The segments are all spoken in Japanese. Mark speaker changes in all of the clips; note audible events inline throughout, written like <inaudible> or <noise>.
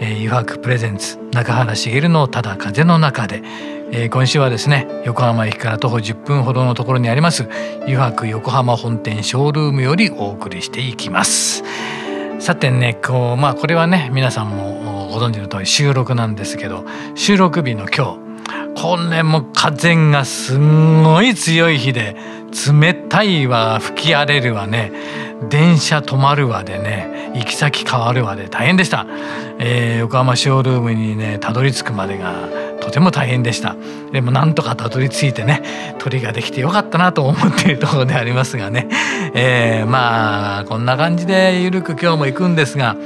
Speaker 1: えー、油白プレゼンツ中原茂のただ風の中で、え、今週はですね横浜駅から徒歩10分ほどのところにあります油白横浜本店ショールームよりお送りしていきます。さてねこうまあこれはね皆さんもご存知の通り収録なんですけど収録日の今日これも風がすんごい強い日で冷たいわ吹き荒れるわね。電車止まるわでね。行き先変わるわで。大変でした、えー、横浜ショールームにねたどり着くまでがとても大変でした。でもなんとかたどり着いてね鳥ができてよかったなと思っているところでありますがね、えー、まあこんな感じでゆるく今日も行くんですが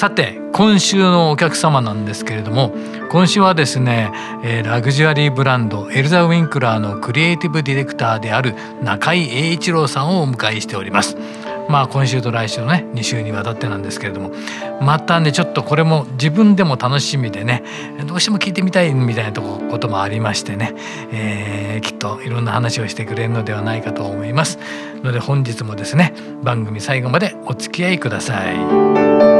Speaker 1: さて今週のお客様なんですけれども今週はですね、えー、ラグジュアリーブランドエルザ・ウィンクラーのクリエイティブディレクターである中井英一郎さんをお迎えしております。まあ今週と来週のね2週にわたってなんですけれどもまたねちょっとこれも自分でも楽しみでねどうしても聞いてみたいみたいなこともありましてね、え、きっといろんな話をしてくれるのではないかと思いますので本日もですね番組最後までお付き合いください。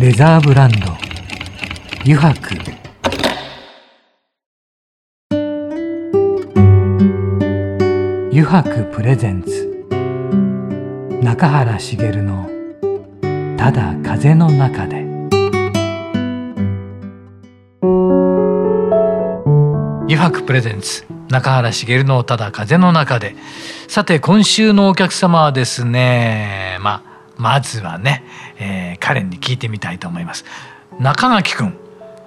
Speaker 1: レザーブランド。油白。油白プレゼンツ。中原茂の「ただ風の中で」油白プレゼンツ。中原茂の「ただ風の中で」さて今週のお客様はですねまあまずはね、えー、彼に聞いてみたいと思います。中垣君、は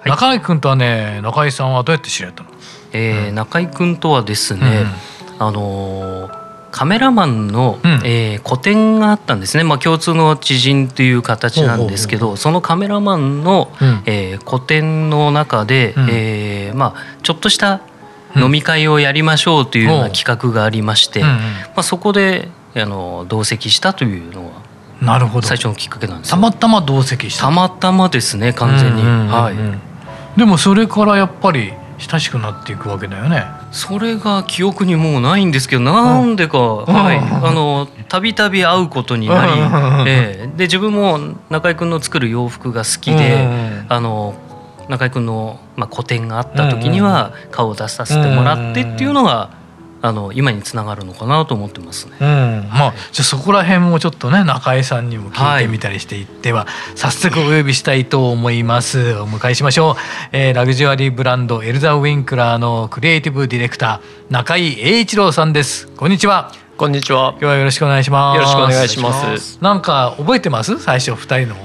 Speaker 1: い、中垣君とはね中井さんはどうやって知り合ったの、
Speaker 2: えー、うん、中井君とはですね、うん、あのーカメラマンの、うん、えー、個展があったんですね、まあ、共通の知人という形なんですけどそのカメラマンの、うん、えー、個展の中で、うん、えー、まあ、ちょっとした飲み会をやりましょうというような企画がありまして、まあ、そこであの同席したというのは
Speaker 1: なるほど。
Speaker 2: 最初のきっかけなんです
Speaker 1: たまたま同席した。
Speaker 2: たまたまですね完全に、は
Speaker 1: い。でもそれからやっぱり親しくなっていくわけだよね。
Speaker 2: それが記憶にもうないんですけどなんでか、はい。あのたびたび会うことになり、えー、で自分も中居君の作る洋服が好きで、あの中居君の、まあ、個展があった時には顔を出させてもらってっていうのがあの今につながるのかなと思ってますね。
Speaker 1: うん、まあじゃあそこら辺もちょっとね中江さんにも聞いてみたりしていっては、はい、早速お呼びしたいと思います。お迎えしましょう。えー、ラグジュアリーブランドエルザウィンクラーのクリエイティブディレクター中井英一郎さんです。こんにちは。
Speaker 3: こんにちは。
Speaker 1: 今日はよろしくお願いします。
Speaker 3: よろしくお願いします。
Speaker 1: なんか覚えてます？最初二人の。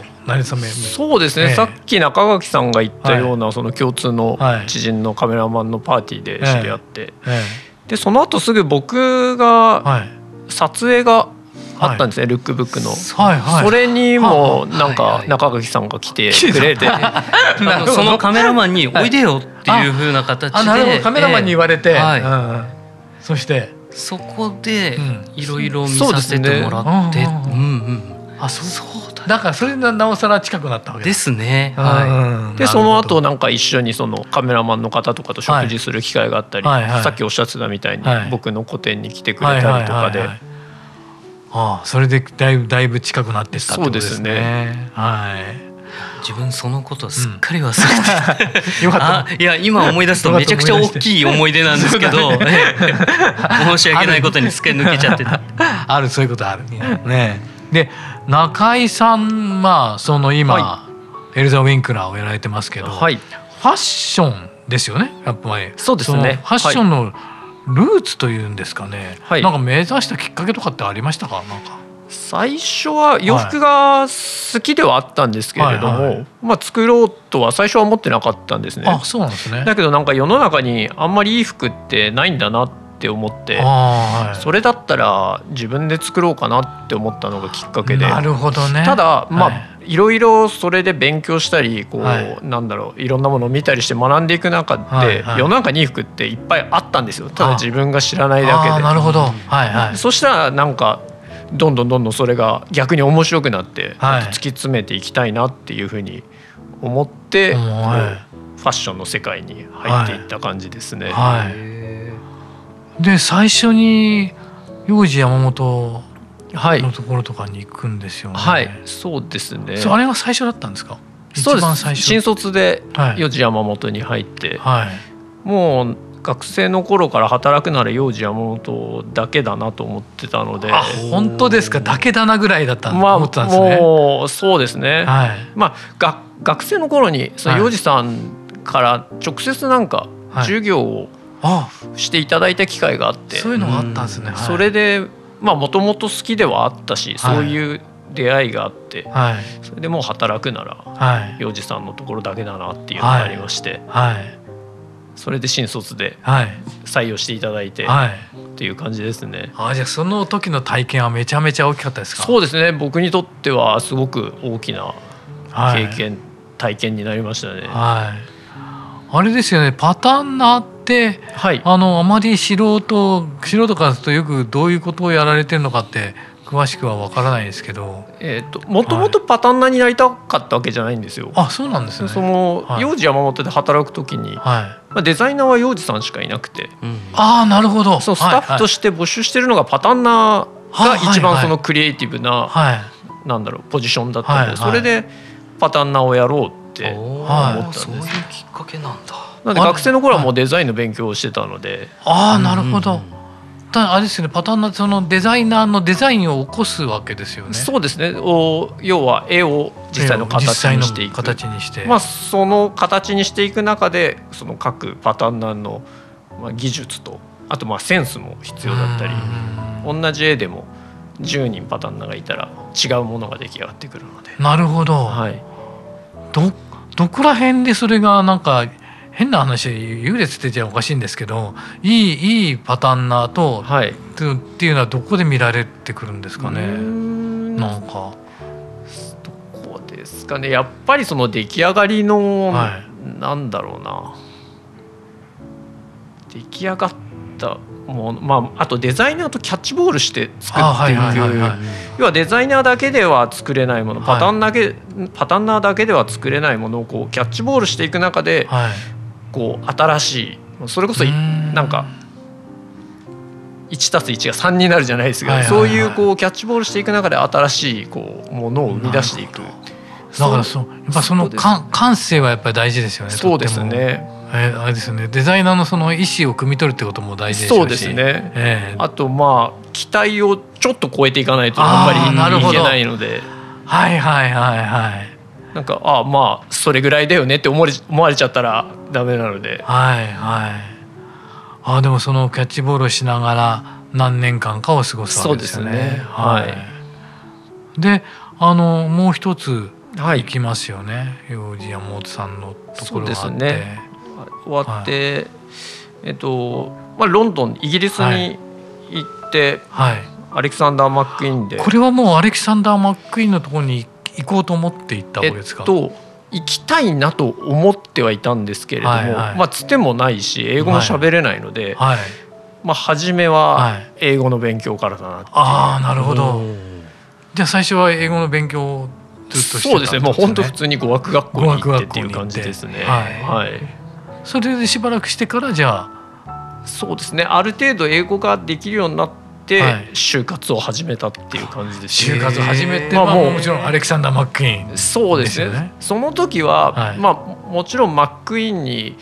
Speaker 3: そうですね、えさっき中垣さんが言ったような、はい、その共通の知人のカメラマンのパーティーで知り合って、えええでその後すぐ僕が撮影があったんですね、はい、ルックブックの、はいはい、それにもなんか中垣さんが来てくれて、<laughs>
Speaker 2: そのカメラマンに「おいでよ」っていうふうな形で。
Speaker 1: カメラマンに言われて、えーはいうん、そして。
Speaker 2: そこでいろいろ見させてもらって、うん、うんうん
Speaker 1: あそうだからそれでなおさら近くなったわけ
Speaker 2: ですね。は
Speaker 3: い。でその後なんか一緒にそのカメラマンの方とかと食事する機会があったり、はい。はい、さっきおっしゃってたみたいに僕の個展に来てくれたりとかで。
Speaker 1: ああそれでだいぶだいぶ近くなってったってことですね。すね。は
Speaker 2: い。自分そのことすっかり忘れて、<laughs> うん、あいや今思い出すとめちゃくちゃ大きい思い出なんですけど、申し訳ないことにすっかり抜けちゃってた。<laughs>
Speaker 1: ある <laughs> そういうことある。ね。で中井さんまあその今、はい、エルザ・ウィンクラーをやられてますけど、はい、ファッションですよねやっぱり
Speaker 3: そうですね。
Speaker 1: ファッションのルーツというんですかね、はい、なんか目指したきっかけとかってありましたか？なんか。
Speaker 3: 最初は洋服が好きではあったんですけれども、はいはい、まあ、作ろうとは最初は思ってなかったんですね。
Speaker 1: あそうなんですね。
Speaker 3: だけどなんか世の中にあんまりいい服ってないんだなって思って、はい、それだったら自分で作ろうかなって思ったのがきっかけで
Speaker 1: なるほどね。
Speaker 3: ただまあ、はい。いろいろそれで勉強したりこう、はい、なんだろういろんなものを見たりして学んでいく中で、はいはい、世の中にいい服っていっぱいあったんですよ。ただ自分が知らないだけで。
Speaker 1: なるほど、はいはい、
Speaker 3: そしたらなんかどんどんどんどんそれが逆に面白くなって、はい、突き詰めていきたいなっていうふうに思って、はい、ファッションの世界に入っていった感じですね。はい、
Speaker 1: で最初に幼児山本のところとかに行くんですよね。
Speaker 3: はい、そうですね。
Speaker 1: あれが最初だったんですか？
Speaker 3: そうです。新卒で幼児山本に入って、はい、もう学生の頃から働くなら幼児山本だけだなと思ってたので。
Speaker 1: 本当ですか？だけだなぐらいだったまあ、思ってたんです
Speaker 3: ね。もうそうですね、はい、まあが学生の頃にその幼児さんから直接なんか授業をしていただいた機会があって、
Speaker 1: そういうのがあったんですね。
Speaker 3: それでまあもともと好きではあったし、そういう出会いがあって、はい、それでもう働くなら、はい、幼児さんのところだけだなっていうのがありまして、はい、それで新卒で採用していただいて、はい、っていう感じですね。
Speaker 1: あじゃあその時の体験はめちゃめちゃ大きかったですか？
Speaker 3: そうですね。僕にとってはすごく大きな経験、体験になりましたね。はい。
Speaker 1: あれですよね。パターンはい、あのあまり素人素人からするとよくどういうことをやられてるのかって詳しくはわからないですけど、
Speaker 3: えーと、もともとパターンナーになりたかったわけじゃないんですよ。
Speaker 1: あそうなんですね。
Speaker 3: その、はい、幼児山本で働く時に、はい、まあ、デザイナーは幼児さんしかいなくて、
Speaker 1: うん、ああなるほど。
Speaker 3: そうスタッフとして募集してるのがパターンナーが一番そのクリエイティブな、はい、なんだろうポジションだったんで、それでパターンナーをやろうって思ったんです、はい、そういう
Speaker 2: きっかけなんだ
Speaker 3: なんで学生の頃はもうデザインの勉強をしてたので
Speaker 1: ああなるほど、あれですねパターンのそのデザイナーのデザインを起こすわけですよね。
Speaker 3: そうですね。お要は絵を実際の形にしていく。
Speaker 1: 形にして。
Speaker 3: まあその形にしていく中でその各パターンナーのまあ技術とあとまあセンスも必要だったり、同じ絵でも10人パターンナーがいたら違うものが出来上がってくるので。
Speaker 1: なるほど。はい。どどこら辺でそれがなんか変な話優劣ってじゃおかしいんですけどいいいいパターンナーと、はい、っていうのはどこで見られてくるんですかね。なんか。
Speaker 3: どこですかね。やっぱりその出来上がりの、はい、なんだろうな。出来上がったもうまあ、あとデザイナーとキャッチボールして作っていく。要はデザイナーだけでは作れないものパターンだけ、はい、パターンナーだけでは作れないものをこうキャッチボールしていく中で、はい、こう新しいそれこそなんか1たす1が3になるじゃないですが、そういうこうキャッチボールしていく中で新しいこうものを生み出していく。
Speaker 1: だからそうやっぱその感感性はやっぱり大事ですよね。
Speaker 3: そうですね。
Speaker 1: えー、あれですね。デザイナーのその意思を汲み取るってことも大事で
Speaker 3: そうですね、えー、あとまあ期待をちょっと超えていかないとあんまりいけないので。
Speaker 1: はいはいはいはい
Speaker 3: なんかああまあそれぐらいだよねって思われ思われちゃったらダメなので。
Speaker 1: はいはい。あでもそのキャッチボールをしながら何年間かを過ごすわけですよね。そうですね。はい、であのもう一つ行きますよね、はい、幼児山本さんのところがあって。そうですね。
Speaker 3: 終わって、はい、えっとまあ、ロンドンイギリスに行って、はい、アレキサンダー・マックイーンで。
Speaker 1: これはもうアレキサンダー・マックイーンのところに行こうと思って行ったわけですか、
Speaker 3: えっと、行きたいなと思ってはいたんですけれども、はいはい、まあ、つてもないし英語も喋れないので、はい、まあ、初めは英語の勉強からだなって
Speaker 1: ああなるほど。じゃあ最初は英語の勉強ずっとしてたんですね？
Speaker 3: そうですね。もう本当普通に語学学校に行ってっていう感じですね。はい、はい。
Speaker 1: それでしばらくしてからじゃ
Speaker 3: あ。そうですね。ある程度英語ができるようになって、就活を始めたっていう感じです、
Speaker 1: ね、就活始めて、まあ、もうもちろんアレクサンダー・マックイー
Speaker 3: ン、そうですね、ね、その時は、はい、まあもちろんマックイーンに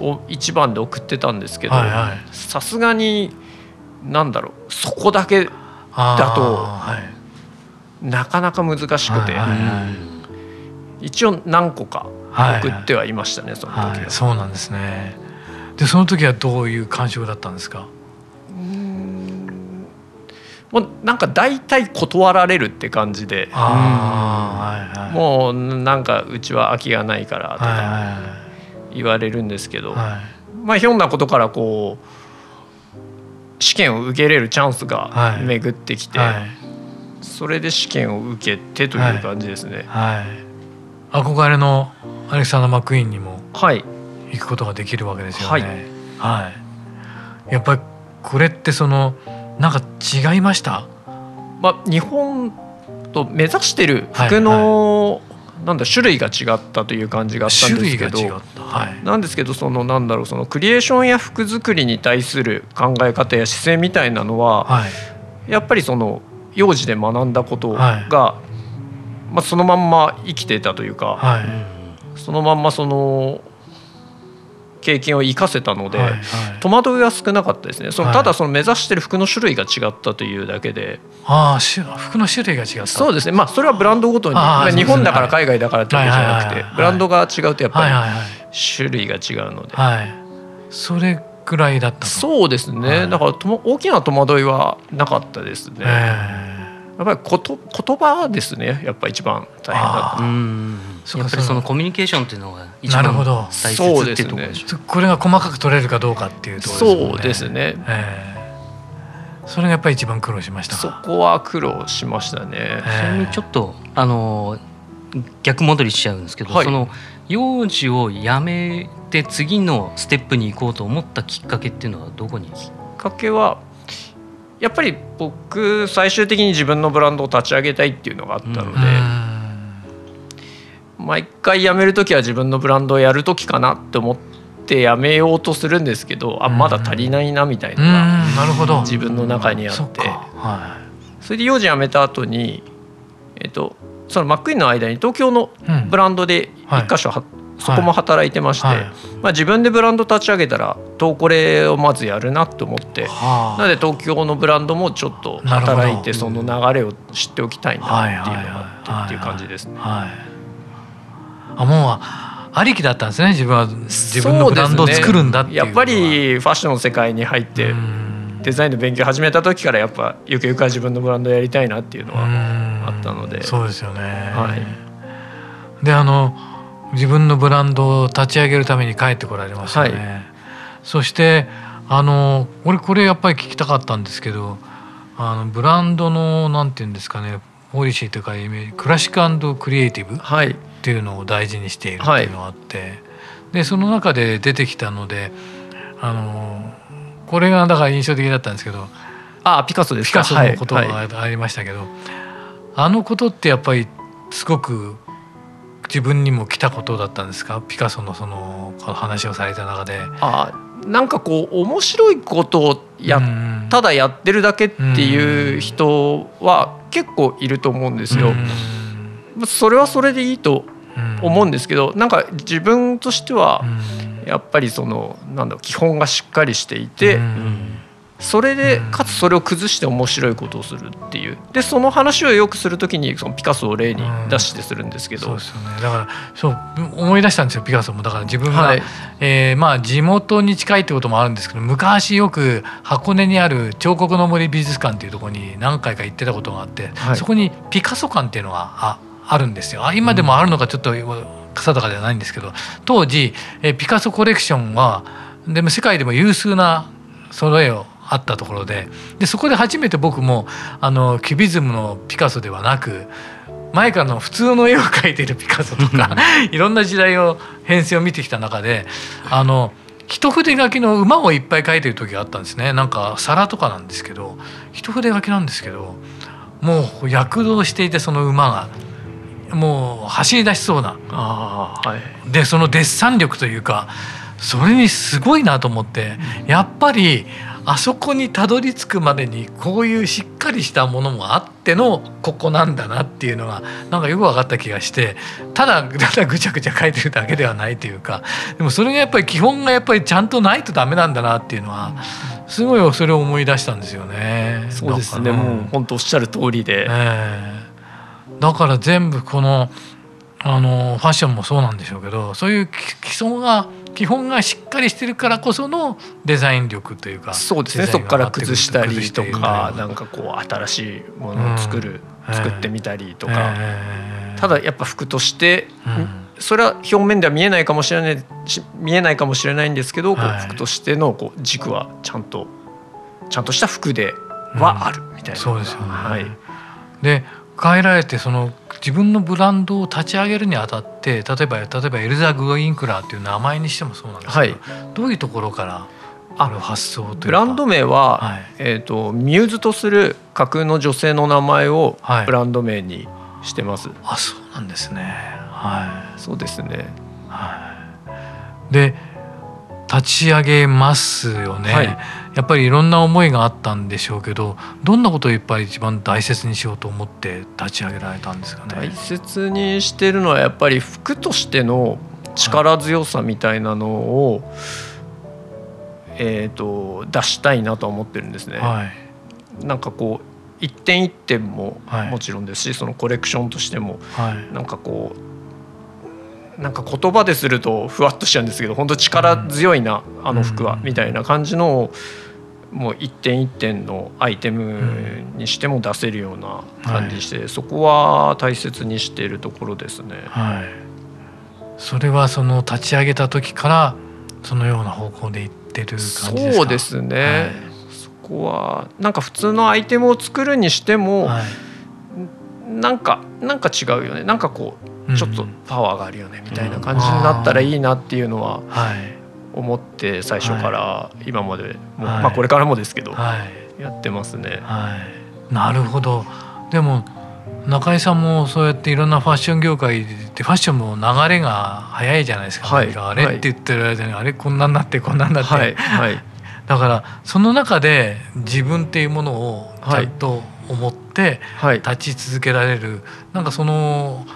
Speaker 3: を一番で送ってたんですけどさすがになんだろうそこだけだと、はい、なかなか難しくて、はいはいはい、一応何個か送ってはいましたね、はい、その時は、はい、
Speaker 1: そうなんですね。でその時はどういう感触だったんですか？
Speaker 3: もうなんか大体断られるって感じで、はいはい、もうなんかうちは空きがないからとか言われるんですけど、はい、まあひょんなことからこう試験を受けれるチャンスが巡ってきて、はい、それで試験を受けてという感じですね。はい。
Speaker 1: 憧れのアレクサンダー・マック・イーンにも行くことができるわけですよね。はい、やっぱりこれってそのなんか違いました？
Speaker 3: まあ、日本と目指してる服の、はい。はい、なんだ種類が違ったという感じがあったんですけど、はい、なんですけどそのなんだろうそのクリエーションや服作りに対する考え方や姿勢みたいなのは、はい、やっぱりその幼児で学んだことが、はい、まあ、そのまんま生きてたというか、はい、そのまんまその経験を生かせたので、はいはい、戸惑いは少なかったですね。そのただその目指してる服の種類が違ったというだけで、
Speaker 1: ああ服の種類が違った。
Speaker 3: そうですね。まあそれはブランドごとに、まあ、日本だから海外だからってわけじゃなくて、ブランドが違うとやっぱり種類が違うので、はい、
Speaker 1: それぐらいだった
Speaker 3: そうですね、だからとも大きな戸惑いはなかったですね、やっぱりこと言葉ですね。やっぱ一番大変だった
Speaker 2: やっぱりそのコミュニケーションっていうのが一番大切っていうところでしょ。
Speaker 1: う、ね、これが細かく取れるかどうかっていうところですね。
Speaker 3: そうですね、え
Speaker 1: ー、それがやっぱり一番苦労しました
Speaker 3: そこは苦労しましたね、え
Speaker 2: ー、ちなみにちょっとあの逆戻りしちゃうんですけど、はい、その幼児をやめて次のステップに行こうと思ったきっかけっていうのはどこに
Speaker 3: きっかけはやっぱり僕最終的に自分のブランドを立ち上げたいっていうのがあったので、毎回辞める時は自分のブランドをやる時かなって思って辞めようとするんですけどあまだ足りないなみたいなのが自分の中にあって、はい、それで幼児辞めた後にえっとそのマックインの間に東京のブランドで一箇所は、そこも働いてまして、はい、まあ、自分でブランド立ち上げたら東コレをまずやるなと思って、はあ、なので東京のブランドもちょっと働いてその流れを知っておきたいなっていうのがあってっていう感じですね。はい
Speaker 1: あもうありきだったんですね自分は自分のブランドを作るんだっていう、
Speaker 3: ね、やっぱりファッションの世界に入ってデザインの勉強始めた時からやっぱゆくゆくは自分のブランドをやりたいなっていうのはあったので。
Speaker 1: そうですよね、はい、であの自分のブランドを立ち上げるために帰ってこられましたね、はい、そしてあの俺これやっぱり聞きたかったんですけどあのブランドのなんていうんですかねポリシーというかイメージクラシッククリエイティブ、はい、っていうのを大事にしているっていうのがあって、はい、でその中で出てきたのであのこれがだから印象的だったんですけど
Speaker 3: あピカソです
Speaker 1: ピカソのことがありましたけど、はいはい、あのことってやっぱりすごく自分にも来たことだったんですか？ピカソのその話をされた中で。
Speaker 3: あなんかこう面白いことをや、ただやってるだけっていう人は結構いると思うんですよ。それはそれでいいと思うんですけど、うん、なんか自分としてはやっぱりそのなんだろう基本がしっかりしていて、それでかつそれを崩して面白いことをするっていう。でその話をよくする時にそのピカソを例に出してするんですけど、
Speaker 1: そうですよね。だからそう思い出したんですよピカソも。だから自分が、はい、えー、まあ地元に近いってこともあるんですけど昔よく箱根にある彫刻の森美術館っていうところに何回か行ってたことがあって、はい、そこにピカソ館っていうのがああるんですよ。あ今でもあるのかちょっと定かではないんですけど当時えピカソコレクションはでも世界でも有数な揃えをあったところで。でそこで初めて僕もあのキュビズムのピカソではなく前からの普通の絵を描いているピカソとか <laughs> いろんな時代を編成を見てきた中であの一筆書きの馬をいっぱい描いてる時があったんですね。なんか皿とかなんですけど一筆書きなんですけどもう躍動していてその馬が。もう走り出しそうな。あ、はい、でそのデッサン力というかそれにすごいなと思ってやっぱりあそこにたどり着くまでにこういうしっかりしたものもあってのここなんだなっていうのがなんかよく分かった気がしてただ <laughs> ただぐちゃぐちゃ書いてるだけではないというかでもそれがやっぱり基本がやっぱりちゃんとないとダメなんだなっていうのはすごいそれを思い出したんですよね。
Speaker 3: そうですね。もう本当おっしゃる通りで、えー
Speaker 1: だから全部このあのファッションもそうなんでしょうけどそういう基礎が基本がしっかりしてるからこそのデザイン力というか
Speaker 3: そうですね。そこから崩したりとかなんかこう新しいものを作る、うん、作ってみたりとか、えー、ただやっぱ服として、うん、それは表面では見えないかもしれない見えないかもしれないんですけど、はい、服としてのこう軸はちゃんとちゃんとした服ではあるみたいな、うん、
Speaker 1: そうですよね、はい、で変えられてその自分のブランドを立ち上げるにあたって例えば例えばエルザ・グインクラーっていう名前にしてもそうなんですけど、はい、どういうところからある発想という
Speaker 3: ブランド名は、はい、えーと、ミューズとする架空の女性の名前をブランド名にしてます。はい、
Speaker 1: あそうなんですね。は
Speaker 3: い、そうですね。
Speaker 1: はい、で立ち上げますよね、はい、やっぱりいろんな思いがあったんでしょうけどどんなことをいっぱい一番大切にしようと思って立ち上げられたんですかね？
Speaker 3: 大切にしてるのはやっぱり服としての力強さみたいなのを、はい、えーと、出したいなと思ってるんですね。はい、なんかこう一点一点ももちろんですし、そのコレクションとしても、はい、なんかこうなんか言葉でするとふわっとしちゃうんですけど本当力強いな、あの服は、みたいな感じのをもう一点一点のアイテムにしても出せるような感じして、そこは大切にしているところですね。
Speaker 1: はい、それはその立ち上げた時からそのような方向でいってる感じですか？
Speaker 3: そうですね、はい、そこはなんか普通のアイテムを作るにしても、はい、なんかなんか違うよね。なんかこうちょっとパワーがあるよねみたいな感じになったらいいなっていうのは思って最初から今までもまあこれからもですけどやってますね。は
Speaker 1: い、なるほど。でも中井さんもそうやっていろんなファッション業界でファッションも流れが早いじゃないですか、はい、あれって言ってる間に、あれこんなんなってこんなんなって、はい。はい、だからその中で自分っていうものをちゃんと思って立ち続けられる、はい、なんかその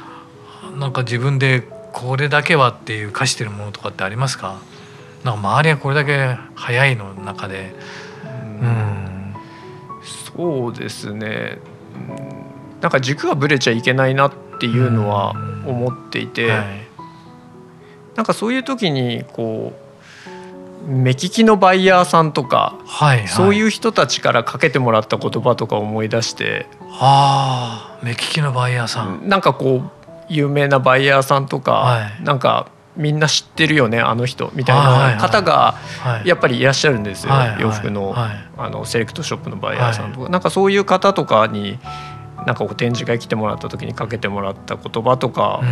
Speaker 1: なんか自分でこれだけはっていう課してるものとかってありますか？なんか周りはこれだけ早いの中で。うん。
Speaker 3: そうですね。なんか軸がぶれちゃいけないなっていうのは思っていて、はい、なんかそういう時にこう目利きのバイヤーさんとか、はいはい、そういう人たちからかけてもらった言葉とか思い出して。
Speaker 1: あ目利きのバイヤーさん。
Speaker 3: なんかこう有名なバイヤーさんとか、はい、なんかみんな知ってるよねあの人みたいな方がやっぱりいらっしゃるんですよ、洋服の,、あのセレクトショップのバイヤーさんとか、はい、なんかそういう方とかになんかこう展示会来てもらった時にかけてもらった言葉とか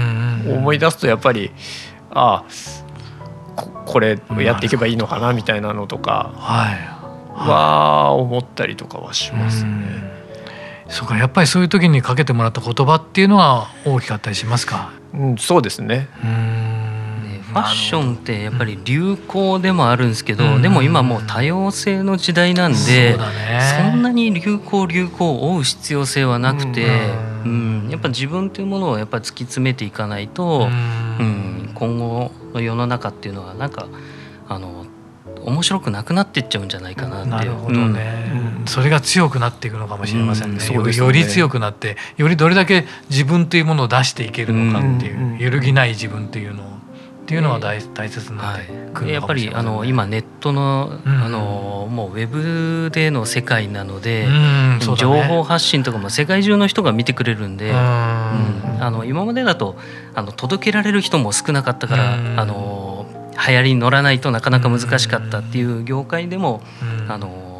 Speaker 3: 思い出すとやっぱりああこれやっていけばいいのかなみたいなのとかは思ったりとかはしますね。
Speaker 1: そうかやっぱりそういう時にかけてもらった言葉っていうのは大きかったりしますか、
Speaker 3: うん、そうですね。
Speaker 2: ファッションってやっぱり流行でもあるんですけど、うん、でも今もう多様性の時代なんで、そんなに流行流行を追う必要性はなくて、うん、うん、やっぱ自分というものをやっぱ突き詰めていかないと、うん、今後の世の中っていうのはなんかあの面白くなくなっていっちゃうんじゃないかなって。
Speaker 1: なるほどね、うん、それが強くなっていくのかもしれませんね。うん、ね。より強くなってよりどれだけ自分というものを出していけるのかっていう、揺るぎない自分っていうのをっていうのは大大切になってくる、
Speaker 2: ね、やっぱりあの今ネットの,、あのもうウェブでの世界なので、ね、情報発信とかも世界中の人が見てくれるんで、うん。あの今までだとあの届けられる人も少なかったから、あの流行りに乗らないとなかなか難しかったっていう業界でも、あの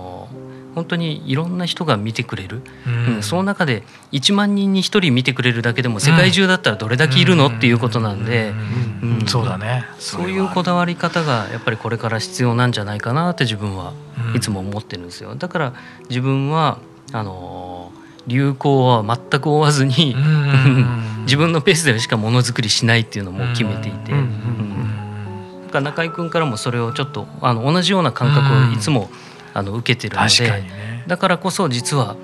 Speaker 2: 本当にいろんな人が見てくれる、うん。その中で1万人に1人見てくれるだけでも世界中だったらどれだけいるのっていうことなんで、
Speaker 1: うん。そうだね。
Speaker 2: そういうこだわり方がやっぱりこれから必要なんじゃないかなって自分はいつも思ってるんですよ。だから自分はあの流行は全く追わずに <laughs> 自分のペースでしかものづくりしないっていうのも決めていて。か中居君からもそれをちょっとあの同じような感覚をいつも、あの受けてるので、ね、だからこそ実は、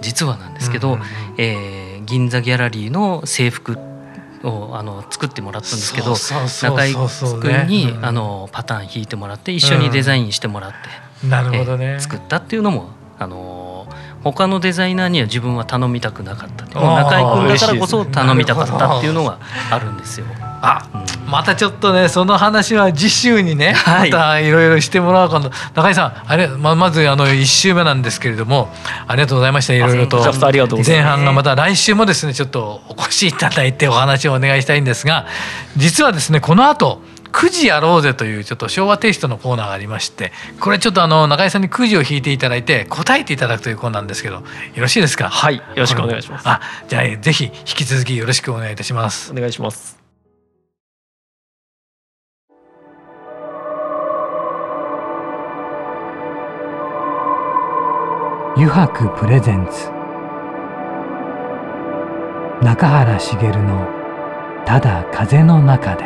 Speaker 2: 実はなんですけど、えー、銀座ギャラリーの制服をあの作ってもらったんですけど中居君に、あのパターン引いてもらって一緒にデザインしてもらって、
Speaker 1: なるほどね、
Speaker 2: 作ったっていうのもあの他のデザイナーには自分は頼みたくなかった中井君だからこそ頼みたかったっていうのがあるんですよ。
Speaker 1: あ、うん、またちょっとねその話は次週にね、はい、またいろいろしてもらおうかな中井さんあれままずあの1週目なんですけれどもありがとうございました。いろいろと。前半がまた来週もですねちょっとお越しいただいてお話をお願いしたいんですが実はですねこの後くじやろうぜというちょっと昭和テイストのコーナーがありましてこれちょっとあの中井さんにくじを引いていただいて答えていただくというコーナーなんですけどよろしいですか？
Speaker 3: はいよろしくお願いします。
Speaker 1: あじゃあぜひ引き続きよろしくお願いいたします。
Speaker 3: お願いします
Speaker 1: 油白プレゼンツ。中原茂の「ただ風の中で」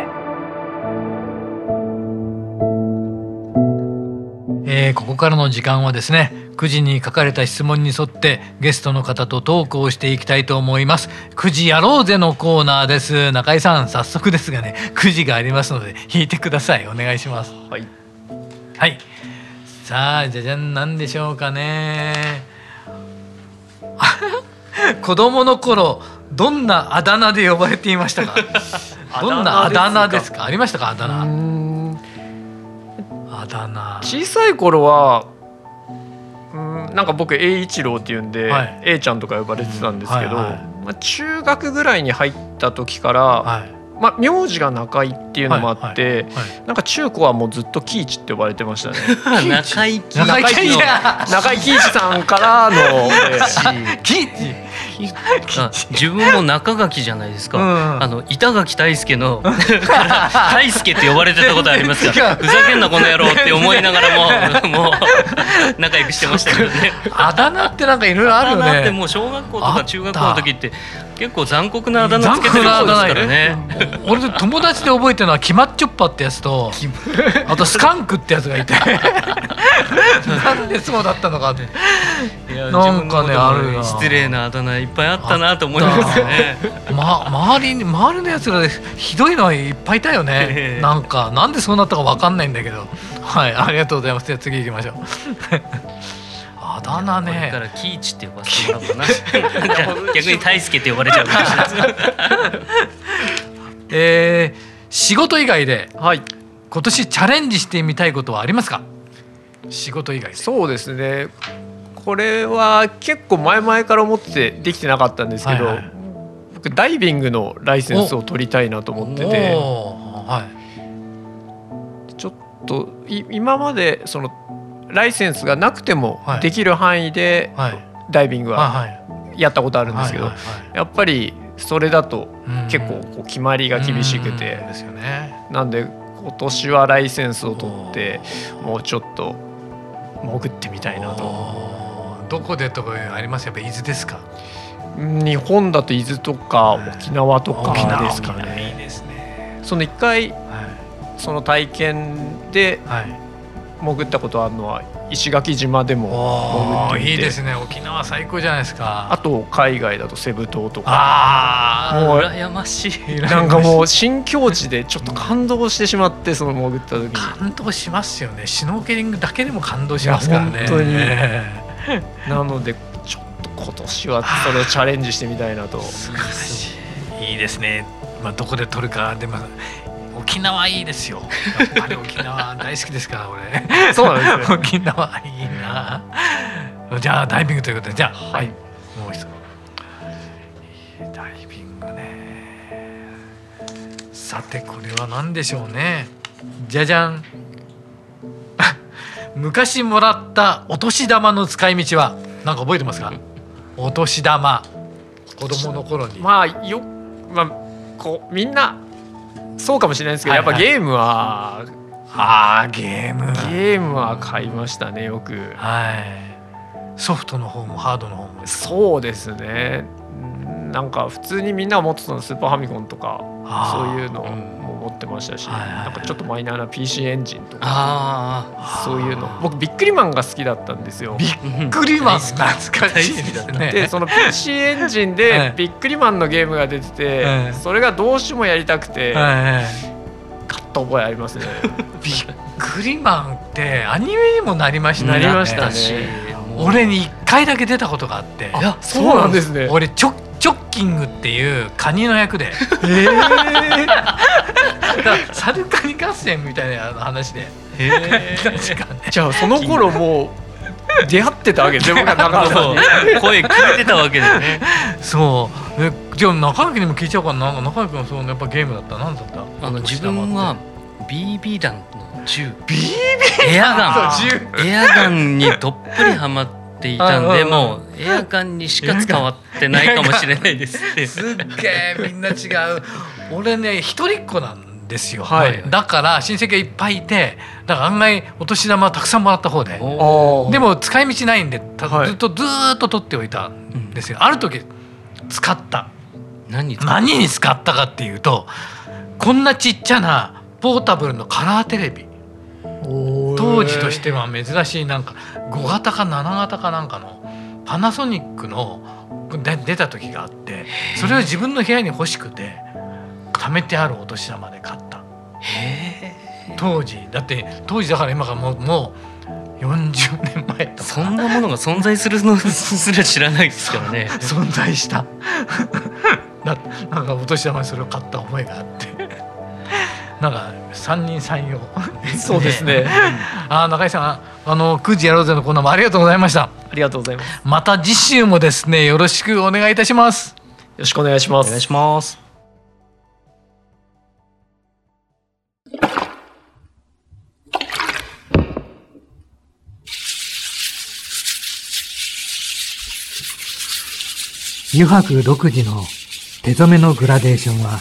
Speaker 1: えー、ここからの時間はですね9時に書かれた質問に沿ってゲストの方とトークをしていきたいと思います。9時やろうぜのコーナーです。中井さん早速ですがね9時がありますので引いてください。お願いします。
Speaker 3: はい。
Speaker 1: はいさあじゃじゃん何でしょうかね。<laughs> 子供の頃どんなあだ名で呼ばれていましたか？<laughs> どんなあだ名ですか？ありましたか？あだ名。あだ名。
Speaker 3: 小さい頃はうんなんか僕栄一郎っていうんで、はい、A ちゃんとか呼ばれてたんですけど、まあ、中学ぐらいに入った時から、はいまあ、名字が中井っていうのもあって、なんか中高はもうずっと喜一って呼ばれてましたね。<laughs>
Speaker 2: 中井
Speaker 3: 喜一。さんからの
Speaker 1: 喜一
Speaker 2: 自分も中垣じゃないですか、うん、あの板垣大輔の <laughs> 大輔って呼ばれてたことありますかふざけんなこの野郎って思いながらも <laughs> もう仲良くしてましたけどね。
Speaker 1: あだ名ってなんかいろいろあるよね。あだ名って
Speaker 2: もう小学校とか中学校の時って結構残酷なあだ名つけてる人ですからね。
Speaker 1: 俺友達で覚えてるのはキマッチョッパってやつとあとスカンクってやつがいて。<laughs> なんでそうだったのかってなんかねある
Speaker 2: 失礼なあだ名いっぱいあったなと思いますね
Speaker 1: ま周りに周りのやつらでひどいのはいっぱいいたよねなんかなんでそうなったかわかんないんだけどはいありがとうございますじゃあ次行きましょう <laughs> あだ名ね。
Speaker 2: これからキーチって呼ばせてもらおうかな。<laughs> <laughs> 逆に大輔って呼ばれちゃうかもしれない。
Speaker 1: えー、仕事以外で、はい、今年チャレンジしてみたいことはありますか？仕事以外
Speaker 3: そうですね。これは結構前々から思ってできてなかったんですけど、はいはい、僕ダイビングのライセンスを取りたいなと思ってて、はい、ちょっと今までそのライセンスがなくてもできる範囲でダイビングはやったことあるんですけどやっぱりそれだと結構こう決まりが厳しくて。なんで今年はライセンスを取ってもうちょっと潜ってみたいなと。
Speaker 1: どこでとかあります？やっぱ伊豆ですか？
Speaker 3: 日本だと伊豆とか沖縄とかですかね。いいですね。その一回、その体験で、潜ったことあるのは石垣島でも
Speaker 1: 潜って。いいですね。沖縄最高じゃないですか。
Speaker 3: あと海外だとセブ島とか。
Speaker 2: ああもう羨ましい。
Speaker 3: なんかもう新境地でちょっと感動してしまってその潜った時に。
Speaker 1: 感動しますよね。シュノーケリングだけでも感動しますからね。
Speaker 3: 本当に <laughs> なのでちょっと今年はそれをチャレンジしてみたいなと。素晴ら
Speaker 1: しい。いいですね。まあどこで撮るか。でも沖縄いいですよ。やっぱり沖縄大好きですから
Speaker 3: 俺。<laughs> そうなんです
Speaker 1: ね。沖縄いいな。じゃあダイビングということで。じゃあはい。もう一つダイビングね。さてこれは何でしょうね。じゃじゃん昔もらったお年玉の使い道は何か覚えてますか？<laughs> お年玉。子供の頃に。
Speaker 3: まあよまあこうみんなそうかもしれないですけど、はいはい、やっぱゲームは
Speaker 1: ああゲーム。
Speaker 3: ゲームは買いましたねよく。
Speaker 1: はい。ソフトの方もハードの方も。
Speaker 3: そうですね。なんか普通にみんなが持ってたのスーパーファミコンとかそういうの。も持ってましたし、なんかちょっとマイナーな PC エンジンとかそういうの。僕ビックリマンが好きだったんですよ。
Speaker 1: ビックリマン懐かしいですね。
Speaker 3: でその PC エンジンでビックリマンのゲームが出ててそれがどうしてもやりたくて買った覚えありますね。
Speaker 1: ビックリマンってアニメにもなりましたね。
Speaker 3: なりましたね。
Speaker 1: 俺に一回だけ出たことがあって。
Speaker 3: そうなんですね。
Speaker 1: 俺チョチョッキングっていうカニの役で、え
Speaker 3: ー、
Speaker 1: サルカニ合戦みたいな話で、
Speaker 3: えー、確かね、じゃあその頃もう出会ってたわけで僕は中
Speaker 2: 野さん声聞いてたわけだよね。
Speaker 1: そう。えじゃあ中垣にも聞いちゃうかな。中垣もそうやっぱゲームだった？何だった？
Speaker 2: あの自分は BB 弾の銃。
Speaker 1: BB
Speaker 2: エアガン。エアガンにどっぷりはまっていたんでもうエアガンにしか使わってないかもしれないです <laughs>
Speaker 1: すっげえみんな違う。俺ね一人っ子なんですよ、
Speaker 3: はい、
Speaker 1: だから親戚がいっぱいいてだから案外お年玉たくさんもらった方で。でも使い道ないんでずっとずっと取っておいたんですよ、ある時使った。
Speaker 2: 何
Speaker 1: 何に使ったかっていうとこんなちっちゃなポータブルのカラーテレビ当時としては珍しいなんか5型か7型かなんかのパナソニックの出た時があってそれを自分の部屋に欲しくて貯めてあるお年玉で買った。当時。だって当時だから今からもうもう40年前とか。
Speaker 2: そんなものが存在するの <laughs> すら知らないですからね。<laughs>
Speaker 1: 存在した。<laughs> だなんかお年玉にそれを買った覚えがあって。なんか三人三様。<laughs>
Speaker 3: そうですね。<laughs>
Speaker 1: あ中井さんあの9時やろうぜのコーナーもありがとうございました。あ
Speaker 3: りがとうございます。
Speaker 1: また次週もですねよろしくお願いいたします。よ
Speaker 3: ろしくお願いします。
Speaker 2: お願いします。
Speaker 1: 油白独自の手染めのグラデーションは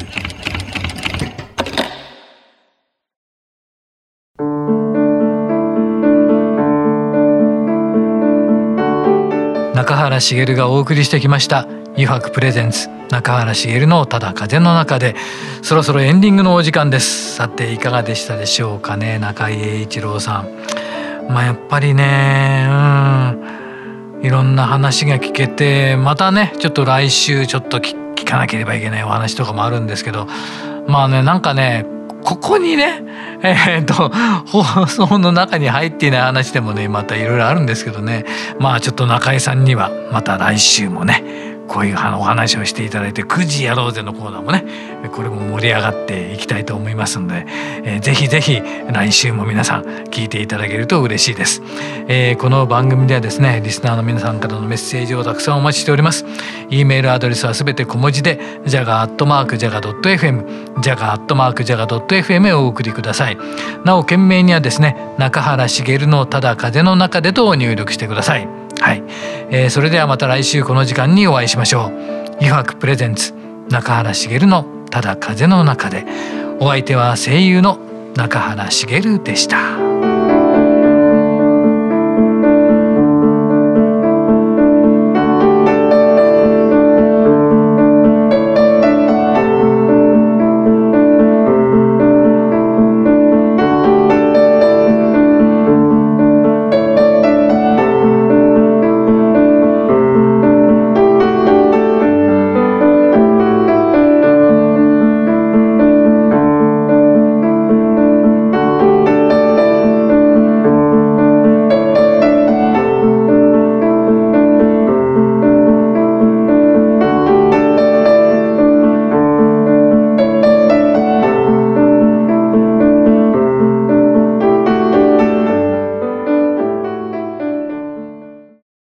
Speaker 1: 原茂がお送りしてきました「油白プレゼンツ中原茂のただ風の中で」そろそろエンディングのお時間です。さていかがでしたでしょうかね中井英一郎さん。まあやっぱりねうんいろんな話が聞けてまたねちょっと来週ちょっと聞かなければいけないお話とかもあるんですけどまあねなんかねここにねえー、っと放送の中に入っていない話でもねまたいろいろあるんですけどね。まあちょっと中井さんにはまた来週もねこういうお話をしていただいて9時やろうぜのコーナーもねこれも盛り上がっていきたいと思いますので、えー、ぜひぜひ来週も皆さん聞いていただけると嬉しいです、えー、この番組ではですねリスナーの皆さんからのメッセージをたくさんお待ちしております。e メールアドレスはすべて小文字で jaga.jaga.fm jaga.jaga.fm へお送りください。なお件名にはですね中原茂のただ風の中でと入力してください。はい、えー、それではまた来週この時間にお会いしましょう。油白プレゼンツ中原茂のただ風の中でお相手は声優の中原茂でした。